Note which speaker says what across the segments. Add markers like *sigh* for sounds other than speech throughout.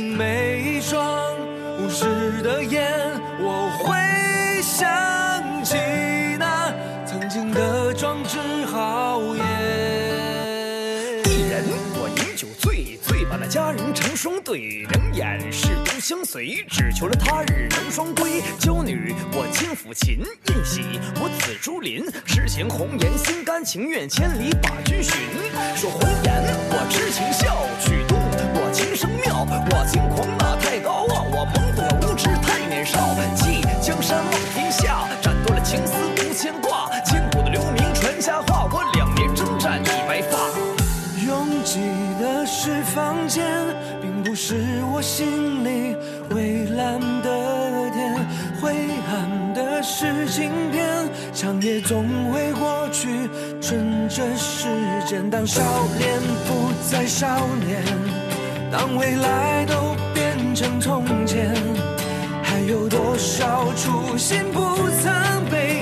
Speaker 1: 经每一双无视的眼，我会想起那曾经的壮志豪言。
Speaker 2: 一人我饮酒醉，醉把那佳人成双对，两眼是独相随，只求了他日能双归。娇女我轻抚琴，宴喜我紫竹林，痴情红颜心甘情愿，千里把君寻。说红颜我痴情笑，曲
Speaker 1: 总会过去，趁着时间。当少年不再少年，当未来都变成从前，还有多少初心不曾被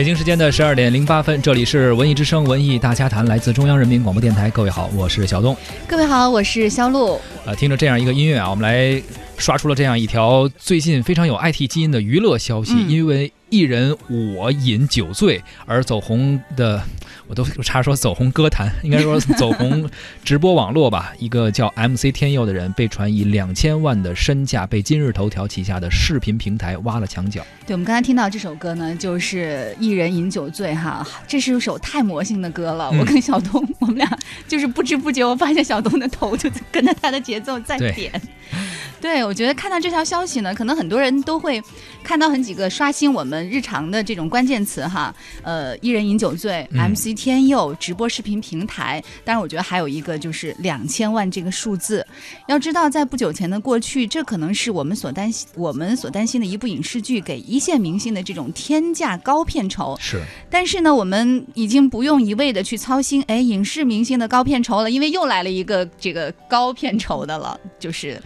Speaker 3: 北京时间的十二点零八分，这里是文艺之声文艺大家谈，来自中央人民广播电台。各位好，我是小东。
Speaker 4: 各位好，我是肖路。
Speaker 3: 呃，听着这样一个音乐啊，我们来刷出了这样一条最近非常有 IT 基因的娱乐消息，
Speaker 4: 嗯
Speaker 3: 因为艺人我饮酒醉而走红的，我都差点说走红歌坛，应该说走红直播网络吧。一个叫 MC 天佑的人被传以两千万的身价，被今日头条旗下的视频平台挖了墙角。
Speaker 4: 对，我们刚才听到这首歌呢，就是《一人饮酒醉》哈，这是一首太魔性的歌了。
Speaker 3: 嗯
Speaker 4: 我跟小东，我们俩就是不知不觉，我发现小东的头就跟着他的节奏在点。*laughs* 对，我觉得看到这条消息呢，可能很多人都会看到很几个刷新我们日常的这种关键词哈，呃，一人饮酒醉、
Speaker 3: 嗯
Speaker 4: MC 天佑直播视频平台，当然我觉得还有一个就是两千万这个数字。要知道，在不久前的过去，这可能是我们所担心我们所担心的一部影视剧给一线明星的这种天价高片酬。
Speaker 3: 是，
Speaker 4: 但是呢，我们已经不用一味的去操心，哎，影视明星的高片酬了，因为又来了一个这个高片酬的了，就是
Speaker 3: 这个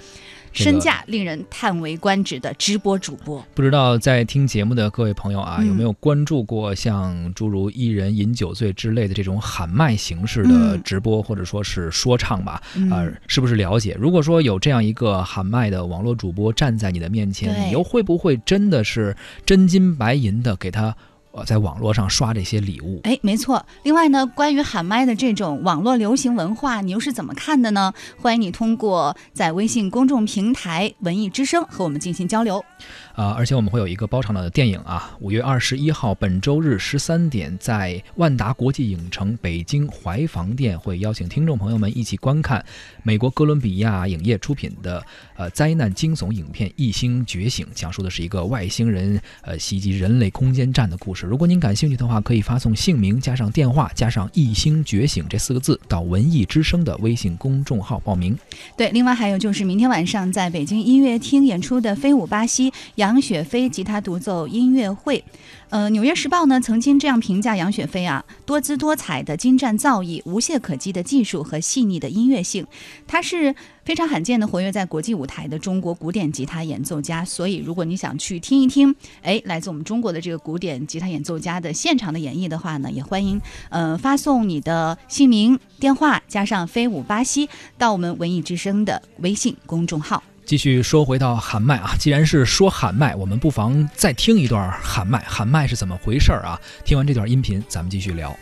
Speaker 4: 身价令人叹为观止的直播主播。
Speaker 3: 不知道在听节目的各位朋友啊，
Speaker 4: 嗯
Speaker 3: 有没有关注过像诸如一人饮酒醉之类的这种喊麦形式的
Speaker 4: 嗯
Speaker 3: 直播，或者说是说唱吧？
Speaker 4: 嗯
Speaker 3: 啊、是不是了解？如果说有这样一个喊麦的网络主播站在你的面前，你又会不会真的是真金白银的给他呃在网络上刷这些礼物？
Speaker 4: 哎，没错。另外呢，关于喊麦的这种网络流行文化，你又是怎么看的呢？欢迎你通过在微信公众平台“文艺之声”和我们进行交流。
Speaker 3: 啊、而且我们会有一个包场的电影啊，五月二十一号本周日十三点，在万达国际影城北京怀房店会邀请听众朋友们一起观看美国哥伦比亚影业出品的呃灾难惊悚影片《异星觉醒》，讲述的是一个外星人呃袭击人类空间站的故事。如果您感兴趣的话，可以发送姓名加上电话加上“一星觉醒”这四个字到文艺之声的微信公众号报名。
Speaker 4: 对，另外还有就是明天晚上在北京音乐厅演出的飞舞巴西杨雪飞吉他独奏音乐会。呃，《纽约时报》呢曾经这样评价杨雪飞啊：多姿多彩的精湛造诣、无懈可击的技术和细腻的音乐性。他是非常罕见的活跃在国际舞台的中国古典吉他演奏家。所以，如果你想去听一听，哎，来自我们中国的这个古典吉他演奏家的现场的演绎的话呢，也欢迎呃发送你的姓名、电话加上飞舞巴西到我们文艺之声的微信公众号。
Speaker 3: 继续说回到喊麦啊，既然是说喊麦，我们不妨再听一段喊麦。喊麦是怎么回事儿啊？听完这段音频，咱们继续聊。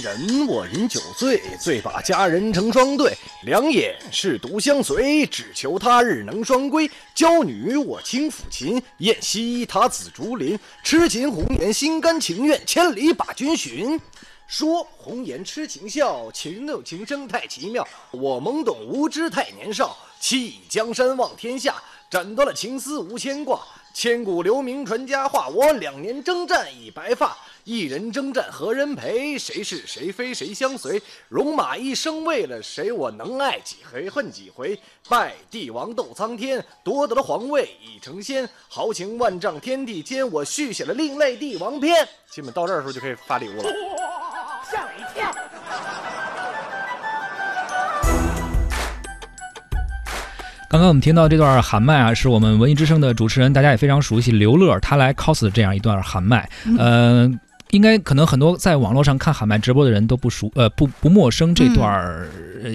Speaker 2: 人我饮酒醉，醉把佳人成双对，两眼是独相随，只求他日能双归。娇女我轻抚琴，燕西他紫竹林，痴情红颜心甘情愿，千里把君寻。
Speaker 5: 说红颜痴情笑，情动情深太奇妙。我懵懂无知太年少，弃江山望天下，斩断了情丝无牵挂。千古留名传佳话，我两年征战已白发。一人征战何人陪？谁是谁非谁相随？戎马一生为了谁？我能爱几回恨几回？拜帝王斗苍天，夺得了皇位已成仙。豪情万丈天地间，我续写了另类帝王篇。基本到这儿的时候就可以发礼物了。
Speaker 3: 刚刚我们听到这段喊麦啊，是我们文艺之声的主持人，大家也非常熟悉刘乐，他来 cos 这样一段喊麦，呃。应该可能很多在网络上看喊麦直播的人都不熟，呃，不不陌生这段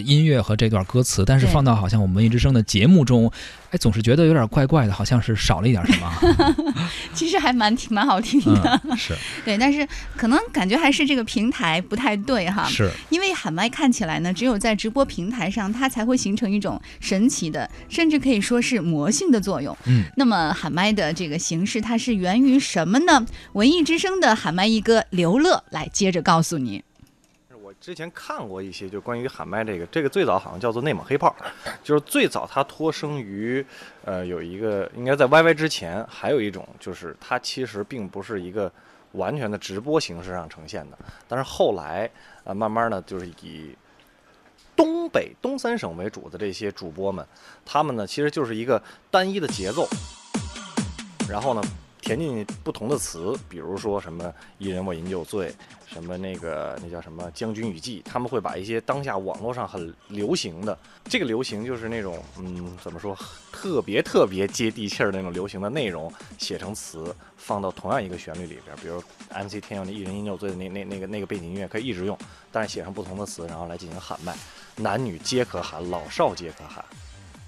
Speaker 3: 音乐和这段歌词，但是放到好像我们文艺之声的节目中。哎，总是觉得有点怪怪的，好像是少了一点什么。*laughs*
Speaker 4: 其实还蛮挺蛮好听的，
Speaker 3: 是 *laughs*
Speaker 4: 对，但是可能感觉还是这个平台不太对哈。
Speaker 3: 是，
Speaker 4: 因为喊麦看起来呢，只有在直播平台上，它才会形成一种神奇的，甚至可以说是魔性的作用。
Speaker 3: 嗯，
Speaker 4: 那么喊麦的这个形式，它是源于什么呢？文艺之声的喊麦一哥刘乐来接着告诉你。
Speaker 5: 之前看过一些，就关于喊麦这个，这个最早好像叫做内蒙黑炮，就是最早它脱生于，呃，有一个应该在 YY 之前，还有一种就是它其实并不是一个完全的直播形式上呈现的，但是后来呃慢慢的就是以东北东三省为主的这些主播们，他们呢其实就是一个单一的节奏，然后呢。填进不同的词，比如说什么“一人我饮酒醉”，什么那个那叫什么“将军雨季”，他们会把一些当下网络上很流行的，这个流行就是那种嗯怎么说，特别特别接地气儿那种流行的内容写成词，放到同样一个旋律里边，比如 MC 天佑那“一人饮酒醉”的那那那个那个背景音乐可以一直用，但是写上不同的词，然后来进行喊麦，男女皆可喊，老少皆可喊，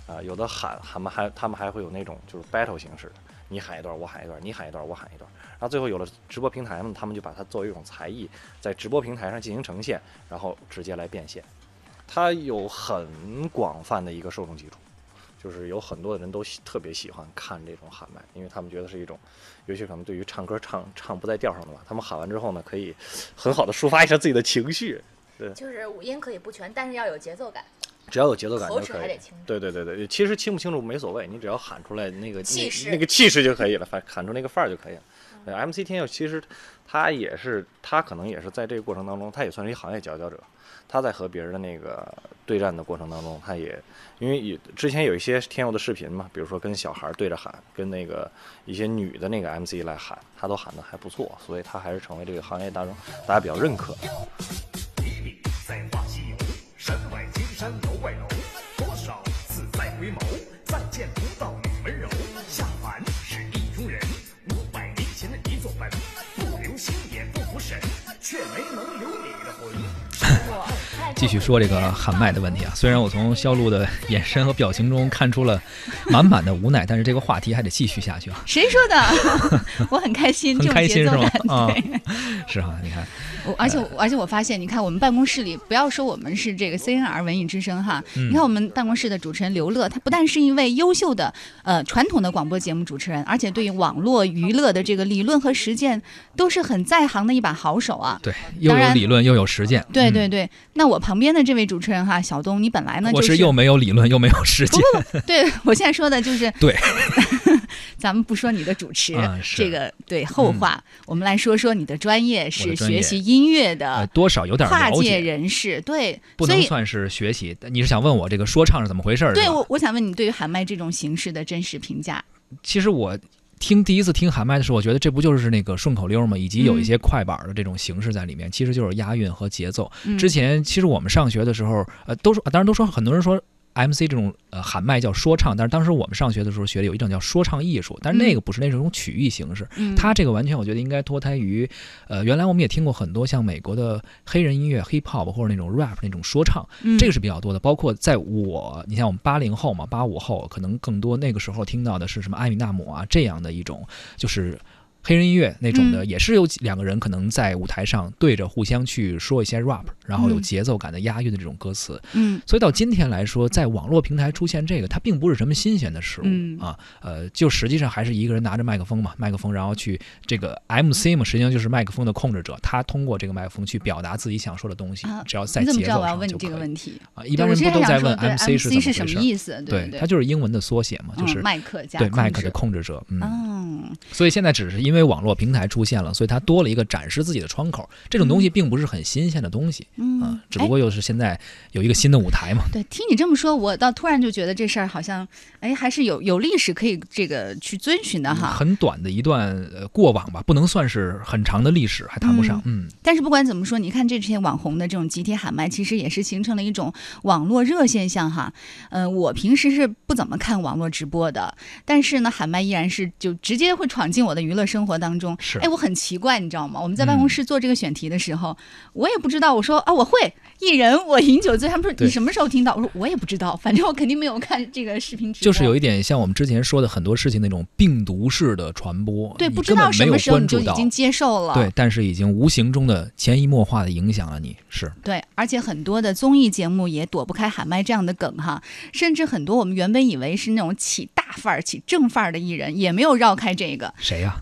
Speaker 5: 啊，有的喊他们还他们还会有那种就是 battle 形式的。你喊一段，我喊一段；你喊一段，我喊一段。然后最后有了直播平台呢，他们就把它作为一种才艺，在直播平台上进行呈现，然后直接来变现。它有很广泛的一个受众基础，就是有很多的人都喜特别喜欢看这种喊麦，因为他们觉得是一种，尤其可能对于唱歌唱唱不在调上的吧，他们喊完之后呢，可以很好的抒发一下自己的情绪。对，
Speaker 6: 就是五音可以不全，但是要有节奏感。
Speaker 5: 只要有节奏感就可以。
Speaker 6: 对
Speaker 5: 对对对，其实清不清楚没所谓，你只要喊出来那个
Speaker 6: 气势，
Speaker 5: 那个气势就可以了，反喊出那个范儿就可以了。MC 天佑其实他也是，他可能也是在这个过程当中，他也算是一行业佼佼者。他在和别人的那个对战的过程当中，他也因为有之前有一些天佑的视频嘛，比如说跟小孩对着喊，跟那个一些女的那个 MC 来喊，他都喊得还不错，所以他还是成为这个行业当中大家比较认可。继续说这个喊麦的问题啊，虽然我从肖路的眼神和表情中看出了满满的无奈，但是这个话题还得继续下去啊。
Speaker 4: 谁说的？*laughs* 我很开心，
Speaker 3: 很开心是吗？
Speaker 4: 啊，
Speaker 3: 是啊，你看。
Speaker 4: 我而且而且我发现，你看我们办公室里，不要说我们是这个 CNR 文艺之声哈，你看我们办公室的主持人刘乐，他不但是一位优秀的呃传统的广播节目主持人，而且对于网络娱乐的这个理论和实践都是很在行的一把好手啊。
Speaker 3: 对，又有理论又有实践。
Speaker 4: 对对对，那我旁边的这位主持人哈，小东，你本来呢就
Speaker 3: 是又没有理论又没有实践。
Speaker 4: 不不，对 *laughs* 我现在说的就是
Speaker 3: 对。*laughs*
Speaker 4: 咱们不说你的主持这个对后话，我们来说说你的专业是学习音乐的，
Speaker 3: 多少有点
Speaker 4: 跨界人士，对，
Speaker 3: 不能算是学习。你是想问我这个说唱是怎么回事？
Speaker 4: 对，我我想问你对于喊麦这种形式的真实评价。
Speaker 3: 其实我听第一次听喊麦的时候，我觉得这不就是那个顺口溜吗？以及有一些快板的这种形式在里面，其实就是押韵和节奏。之前其实我们上学的时候，呃，都说，当然都说很多人说。M C 这种呃喊麦叫说唱，但是当时我们上学的时候学的有一种叫说唱艺术，但是那个不是那种曲艺形式，它这个完全我觉得应该脱胎于，呃，原来我们也听过很多像美国的黑人音乐 hip hop 或者那种 rap 那种说唱，这个是比较多的。包括在我，你像我们八零后嘛，八五后可能更多那个时候听到的是什么艾米纳姆啊这样的一种，就是黑人音乐那种的，
Speaker 4: 嗯
Speaker 3: 也是有两个人可能在舞台上对着互相去说一些 rap，然后有
Speaker 4: 嗯
Speaker 3: 节奏感的押韵的这种歌词。
Speaker 4: 嗯
Speaker 3: 所以到今天来说，在网络平台出现这个，它并不是什么新鲜的事物、
Speaker 4: 嗯
Speaker 3: 啊。呃，就实际上还是一个人拿着麦克风嘛，麦克风然后去这个 MC 嘛，实际上就是麦克风的控制者，他通过这个麦克风去表达自己想说的东西，
Speaker 4: 啊
Speaker 3: 只要在
Speaker 4: 你怎么
Speaker 3: 节奏
Speaker 4: 知道我要问你
Speaker 3: 上就可以
Speaker 4: 这个问题？
Speaker 3: 啊。一般人不都在问 MC 是怎么
Speaker 4: 是什
Speaker 3: 回事？
Speaker 4: 么意思？
Speaker 3: 对，
Speaker 4: 对，
Speaker 3: 它就是英文的缩写嘛，就是
Speaker 4: 嗯、麦克加
Speaker 3: 对麦克的控制者。嗯，
Speaker 4: 嗯，
Speaker 3: 所以现在只是因为网络平台出现了，所以它多了一个展示自己的窗口。这种东西并不是很新鲜的东西
Speaker 4: 嗯
Speaker 3: 啊，只不
Speaker 4: 哎
Speaker 3: 过又是现在有一个新的舞台嘛。
Speaker 4: 对，听你这么说，我倒突然就觉得这事儿好像，哎，还是有有历史可以这个去遵循的哈。
Speaker 3: 很短的一段呃过往吧，不能算是很长的历史，还谈不上。嗯，
Speaker 4: 但是不管怎么说，你看这些网红的这种集体喊麦，其实也是形成了一种网络热现象哈。嗯、我平时是不怎么看网络直播的，但是呢，喊麦依然是就直接会闯进我的娱乐生活当中。
Speaker 3: 是
Speaker 4: 哎，我很奇怪，你知道吗？我们在办公
Speaker 3: 嗯
Speaker 4: 室做这个选题的时候，我也不知道，我说啊，我会艺人，我饮酒醉。他们说你什么时候听到？我说我也不知道，反正我肯定没有看这个视频直播。
Speaker 3: 就是有一点像我们之前说的很多事情那种病毒式的传播，
Speaker 4: 对，不知道什么时候。你就已经接受了。
Speaker 3: 对，但是已经无形中的潜移默化的影响了你，是
Speaker 4: 对，而且很多的综艺节目也躲不开喊麦这样的梗哈，甚至很多我们原本以为是那种起大范儿、起正范儿的艺人，也没有绕开这个。
Speaker 3: 谁呀、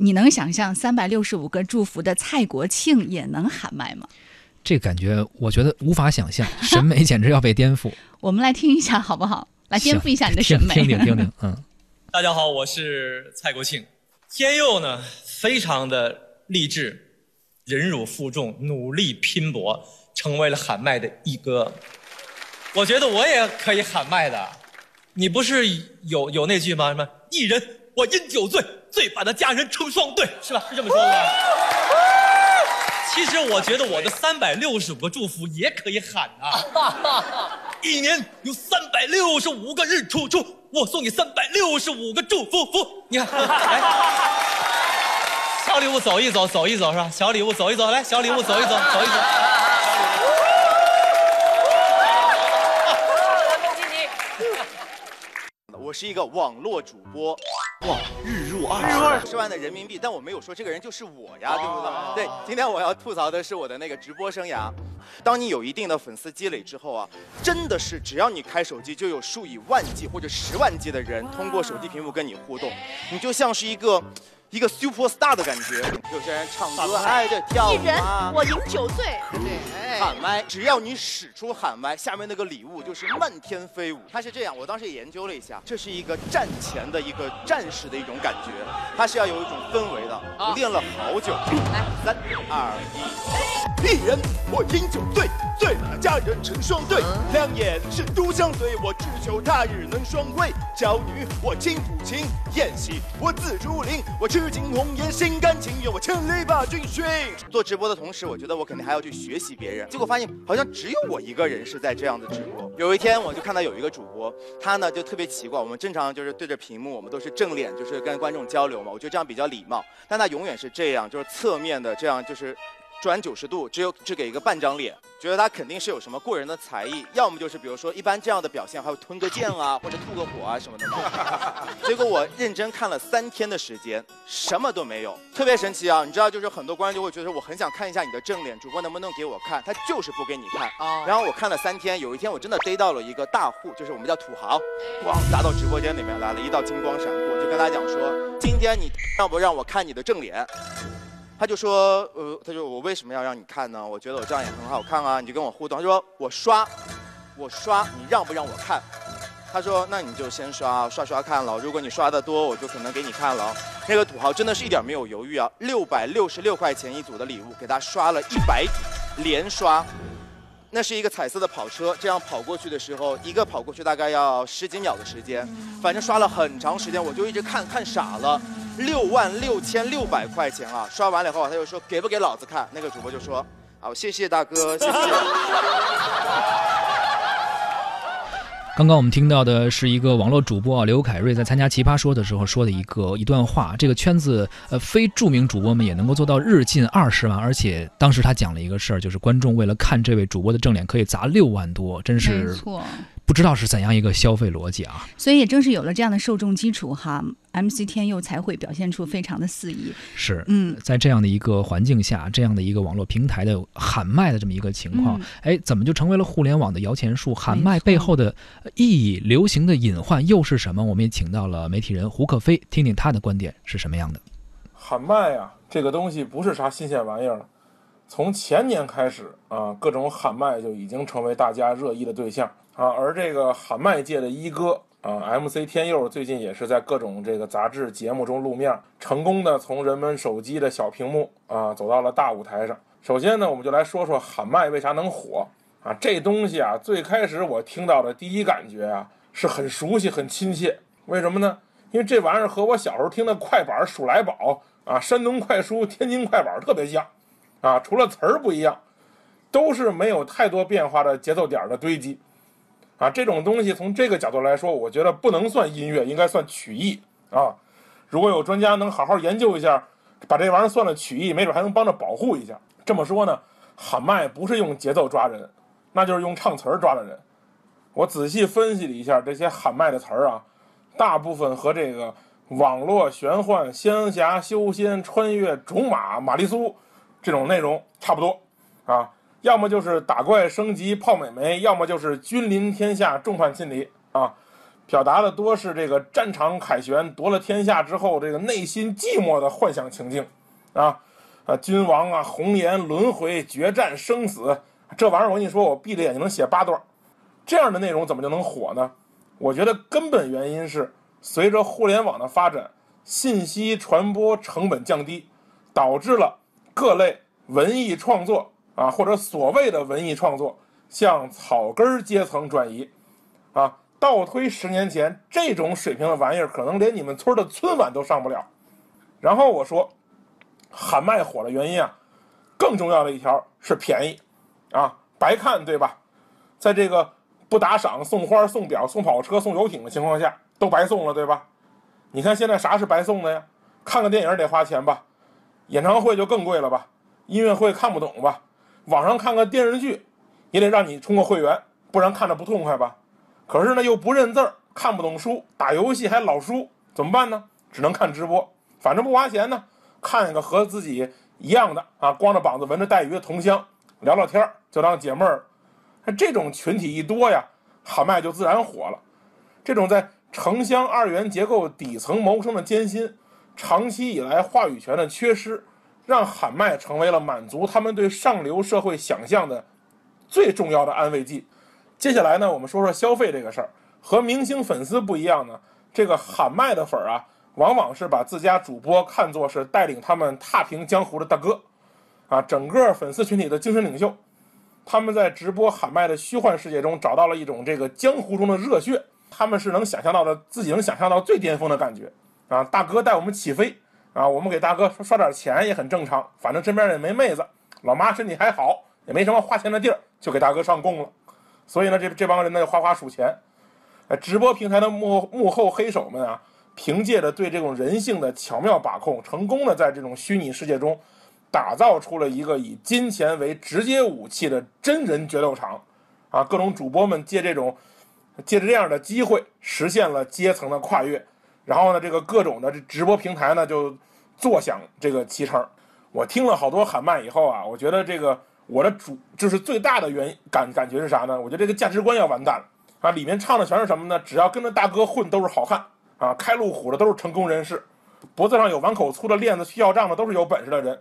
Speaker 4: 你能想象三百六十五个祝福的蔡国庆也能喊麦吗？
Speaker 3: 这感觉我觉得无法想象，*laughs* 审美简直要被颠覆。
Speaker 4: 我们来听一下好不好？来颠覆一下你的审美。
Speaker 3: 听听听 *laughs* 听听，*laughs* 嗯，
Speaker 7: 大家好，我是蔡国庆。天佑呢，非常的励志，忍辱负重，努力拼搏，成为了喊麦的一哥。我觉得我也可以喊麦的。你不是有有那句吗？什么一人我因酒醉，醉把那佳人成双对，是吧？是这么说的吧？其实我觉得我的三百六十五个祝福也可以喊啊。*laughs* 一年有三百六十五个日出出，我送你三百六十五个祝福福。你看，来，小礼物走一走，走一走是吧？小礼物走一走，来，小礼物走一走，走一走。*laughs*
Speaker 8: 我是一个网络主播，哇，日入二十二十万的人民币，但我没有说这个人就是我呀，对不对？对，今天我要吐槽的是我的那个直播生涯。当你有一定的粉丝积累之后啊，真的是只要你开手机，就有数以万计或者十万计的人通过手机屏幕跟你互动，你就像是一个一个 super star 的感觉。有些人唱歌爱着跳舞啊，
Speaker 6: 我饮酒醉，
Speaker 8: 喊麦，只要你使出喊麦，下面那个礼物就是漫天飞舞。它是这样，我当时也研究了一下，这是一个战前的一个战士的一种感觉，它是要有一种氛围的。我练了好久，来，三二一，一人我饮酒醉，醉了佳人成双对，两眼是独相随，我只求他日能双归。娇女我轻抚琴，宴席我自竹林，我痴情红颜心甘情愿，我千里把君寻。做直播的同时，我觉得我肯定还要去学习别人，结果发现好像只有我一个人是在这样的直播。有一天我就看到有一个主播，他呢就特别奇怪，我们正常就是对着屏幕，我们都是正脸，就是跟观众交流嘛，我觉得这样比较礼貌，但他永远是这样，就是侧面的这样就是。转九十度，只有只给一个半张脸，觉得他肯定是有什么过人的才艺，要么就是比如说一般这样的表现还会吞个剑啊，或者吐个火啊什么的嘛。*laughs* 结果我认真看了三天的时间，什么都没有，特别神奇啊！你知道，就是很多观众就会觉得我很想看一下你的正脸，主播能不能给我看？他就是不给你看。然后我看了三天，有一天我真的逮到了一个大户，就是我们叫土豪，咣砸到直播间里面来了，一道金光闪过，就跟他讲说，今天你 *laughs* 让不让我看你的正脸？他就说，呃，他说我为什么要让你看呢？我觉得我这样也很好看啊，你就跟我互动。他说我刷，我刷，你让不让我看？他说那你就先刷，刷刷看了。如果你刷的多，我就可能给你看了。那个土豪真的是一点没有犹豫啊，六百六十六块钱一组的礼物给他刷了一百组，连刷。那是一个彩色的跑车，这样跑过去的时候，一个跑过去大概要十几秒的时间，反正刷了很长时间，我就一直看看傻了。六万六千六百块钱啊！刷完了以后，他就说给不给老子看？那个主播就说，好，谢谢大哥，谢谢。*laughs*
Speaker 3: 刚刚我们听到的是一个网络主播啊，刘凯瑞在参加《奇葩说》的时候说的一个一段话。这个圈子呃非著名主播们也能够做到日进二十万，而且当时他讲了一个事儿，就是观众为了看这位主播的正脸可以砸六万多，真
Speaker 4: 没
Speaker 3: 是
Speaker 4: 错，
Speaker 3: 不知道是怎样一个消费逻辑啊。
Speaker 4: 所以也正是有了这样的受众基础哈，MC 天佑才会表现出非常的肆意。
Speaker 3: 是，
Speaker 4: 嗯，
Speaker 3: 在这样的一个环境下，这样的一个网络平台的喊麦的这么一个情况
Speaker 4: 嗯，
Speaker 3: 哎、怎么就成为了互联网的摇钱树？喊麦背后的呃意义、流行的隐患又是什么？我们也请到了媒体人胡可飞，听听他的观点是什么样的。
Speaker 9: 喊麦啊，这个东西不是啥新鲜玩意儿了。从前年开始啊，各种喊麦就已经成为大家热议的对象啊。而这个喊麦界的一哥啊，MC 天佑最近也是在各种这个杂志节目中露面，成功的从人们手机的小屏幕啊走到了大舞台上。首先呢，我们就来说说喊麦为啥能火啊？这东西啊，最开始我听到的第一感觉啊，是很熟悉、很亲切。为什么呢？因为这玩意儿和我小时候听的快板、数来宝啊、山东快书、天津快板特别像，啊，除了词儿不一样，都是没有太多变化的节奏点的堆积，啊，这种东西从这个角度来说，我觉得不能算音乐，应该算曲艺啊。如果有专家能好好研究一下，把这玩意儿算了曲艺，没准还能帮着保护一下。这么说呢，喊麦不是用节奏抓人，那就是用唱词儿抓的人。我仔细分析了一下这些喊麦的词儿啊，大部分和这个网络玄幻、仙侠、修仙、穿越、种马、玛丽苏这种内容差不多啊，要么就是打怪升级泡美眉，要么就是君临天下众叛亲离啊，表达的多是这个战场凯旋夺了天下之后，这个内心寂寞的幻想情境啊。啊，君王啊，红颜轮回决战生死，这玩意儿我跟你说，我闭着眼睛能写八段，这样的内容怎么就能火呢？我觉得根本原因是随着互联网的发展，信息传播成本降低，导致了各类文艺创作啊，或者所谓的文艺创作向草根儿阶层转移。啊，倒推十年前，这种水平的玩意儿，可能连你们村的春晚都上不了。然后我说，喊麦火的原因啊，更重要的一条是便宜，啊，白看对吧？在这个不打赏、送花、送表、送跑车、送游艇的情况下，都白送了，对吧？你看现在啥是白送的呀？看个电影得花钱吧，演唱会就更贵了吧，音乐会看不懂吧，网上看个电视剧也得让你充个会员，不然看着不痛快吧？可是呢又不认字儿，看不懂书，打游戏还老输，怎么办呢？只能看直播，反正不花钱呢，看一个和自己一样的啊，光着膀子闻着带鱼的同乡，聊聊天儿就当解闷儿。那这种群体一多呀，喊麦就自然火了。这种在城乡二元结构底层谋生的艰辛，长期以来话语权的缺失，让喊麦成为了满足他们对上流社会想象的最重要的安慰剂。接下来呢，我们说说消费这个事儿。和明星粉丝不一样呢，这个喊麦的粉儿啊，往往是把自家主播看作是带领他们踏平江湖的大哥，啊，整个粉丝群体的精神领袖。他们在直播喊麦的虚幻世界中找到了一种这个江湖中的热血，他们是能想象到的，自己能想象到最巅峰的感觉啊！大哥带我们起飞啊，我们给大哥刷点钱也很正常，反正身边也没妹子，老妈身体还好，也没什么花钱的地儿，就给大哥上供了。所以呢，这这帮人呢就哗哗数钱。呃，直播平台的幕幕后黑手们啊，凭借着对这种人性的巧妙把控，成功的在这种虚拟世界中。打造出了一个以金钱为直接武器的真人决斗场，啊，各种主播们借这种借着这样的机会，实现了阶层的跨越。然后呢，这个各种的这直播平台呢，就坐享这个其成。我听了好多喊麦以后啊，我觉得这个我的主就是最大的原感感觉是啥呢？我觉得这个价值观要完蛋了啊！里面唱的全是什么呢？只要跟着大哥混都是好汉啊，开路虎的都是成功人士，脖子上有碗口粗的链子去要账的都是有本事的人。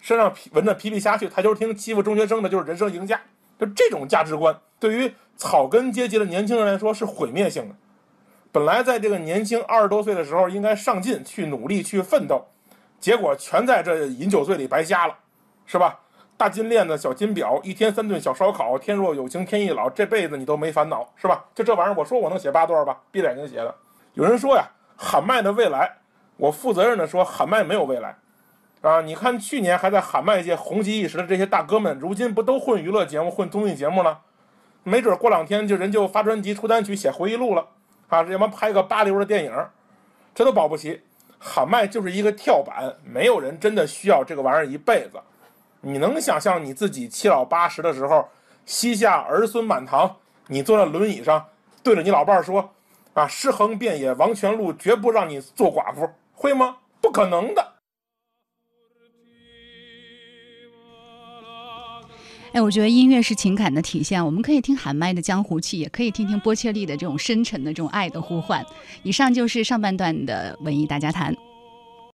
Speaker 9: 身上皮纹着皮皮虾去台球厅欺负中学生的，就是人生赢家。就这种价值观，对于草根阶级的年轻人来说是毁灭性的。本来在这个年轻二十多岁的时候，应该上进去努力去奋斗，结果全在这饮酒醉里白瞎了，是吧？大金链子、小金表，一天三顿小烧烤，天若有情天亦老，这辈子你都没烦恼，是吧？就这玩意儿，我说我能写八段吧，闭着眼睛写的。有人说呀，喊麦的未来，我负责任的说，喊麦没有未来。啊，你看去年还在喊麦界红极一时的这些大哥们，如今不都混娱乐节目、混综艺节目了？没准过两天就人就发专辑、出单曲、写回忆录了啊！要么拍个八流的电影，这都保不齐。喊麦就是一个跳板，没有人真的需要这个玩意儿一辈子。你能想象你自己七老八十的时候，膝下儿孙满堂，你坐在轮椅上，对着你老伴儿说，啊，尸横遍野王权路绝不让你做寡妇，会吗？不可能的。
Speaker 4: 哎，我觉得音乐是情感的体现，我们可以听喊麦的江湖气，也可以听听波切利的这种深沉的这种爱的呼唤。以上就是上半段的文艺大家谈。